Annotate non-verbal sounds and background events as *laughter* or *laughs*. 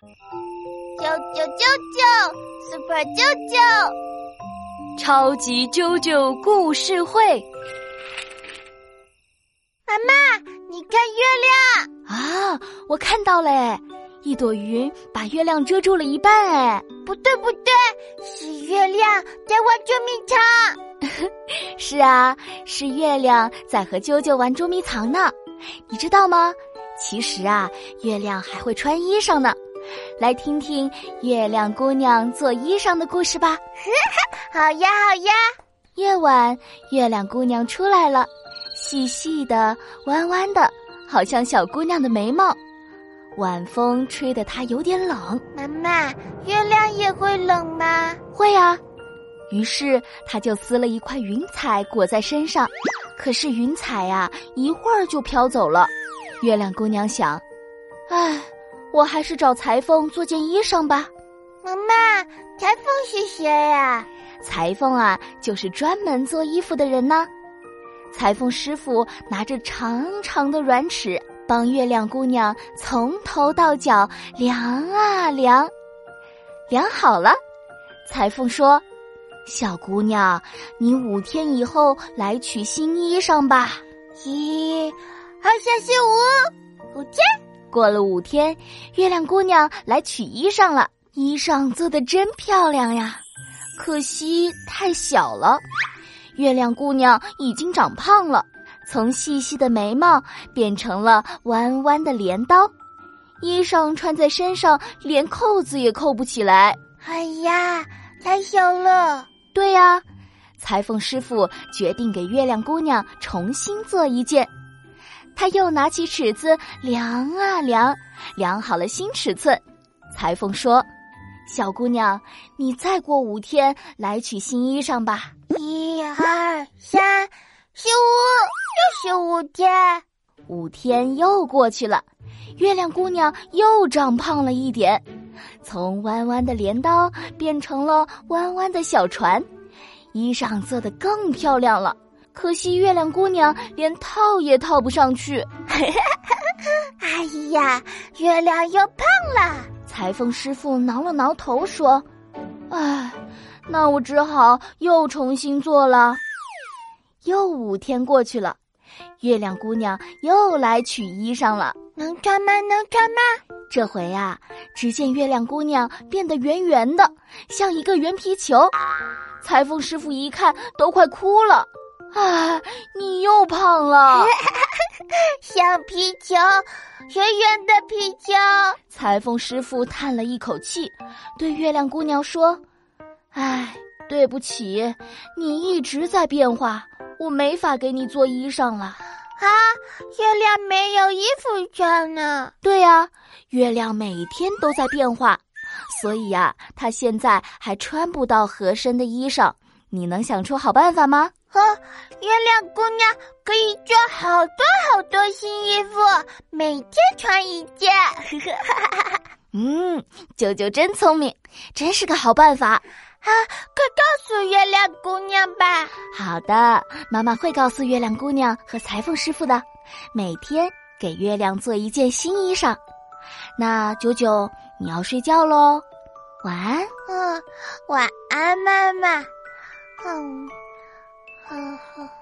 啾啾啾啾，Super 啾啾，超级啾啾故事会。妈妈，你看月亮啊！我看到了，一朵云把月亮遮住了一半。哎，不对不对，是月亮在玩捉迷藏。*laughs* 是啊，是月亮在和啾啾玩捉迷藏呢。你知道吗？其实啊，月亮还会穿衣裳呢。来听听月亮姑娘做衣裳的故事吧。*laughs* 好呀好呀。夜晚，月亮姑娘出来了。细细的，弯弯的，好像小姑娘的眉毛。晚风吹得她有点冷。妈妈，月亮也会冷吗？会啊。于是她就撕了一块云彩裹在身上。可是云彩呀，一会儿就飘走了。月亮姑娘想：唉，我还是找裁缝做件衣裳吧。妈妈，裁缝是谁呀？裁缝啊，就是专门做衣服的人呢。裁缝师傅拿着长长的软尺，帮月亮姑娘从头到脚量啊量，量好了。裁缝说：“小姑娘，你五天以后来取新衣裳吧。”一、二、三、四、五，五天。过了五天，月亮姑娘来取衣裳了。衣裳做的真漂亮呀，可惜太小了。月亮姑娘已经长胖了，从细细的眉毛变成了弯弯的镰刀，衣裳穿在身上连扣子也扣不起来。哎呀，太小了！对呀，裁缝师傅决定给月亮姑娘重新做一件。他又拿起尺子量啊量，量好了新尺寸。裁缝说：“小姑娘，你再过五天来取新衣裳吧。”一二三四五，又是五天。五天又过去了，月亮姑娘又长胖了一点，从弯弯的镰刀变成了弯弯的小船，衣裳做得更漂亮了。可惜月亮姑娘连套也套不上去。*laughs* 哎呀，月亮又胖了。裁缝师傅挠了挠头说：“唉。”那我只好又重新做了。又五天过去了，月亮姑娘又来取衣裳了。能穿吗？能穿吗？这回呀，只见月亮姑娘变得圆圆的，像一个圆皮球。裁缝师傅一看，都快哭了。啊，你又胖了，*laughs* 小皮球，圆圆的皮球。裁缝师傅叹了一口气，对月亮姑娘说。唉，对不起，你一直在变化，我没法给你做衣裳了。啊，月亮没有衣服穿呢。对呀，月亮每天都在变化，所以呀，它现在还穿不到合身的衣裳。你能想出好办法吗？呵，月亮姑娘可以做好多好多新衣服，每天穿一件。*laughs* *laughs* 嗯，舅舅真聪明，真是个好办法。啊，快告诉月亮姑娘吧！好的，妈妈会告诉月亮姑娘和裁缝师傅的，每天给月亮做一件新衣裳。那九九，你要睡觉喽，晚安。嗯，晚安，妈妈。嗯，嗯。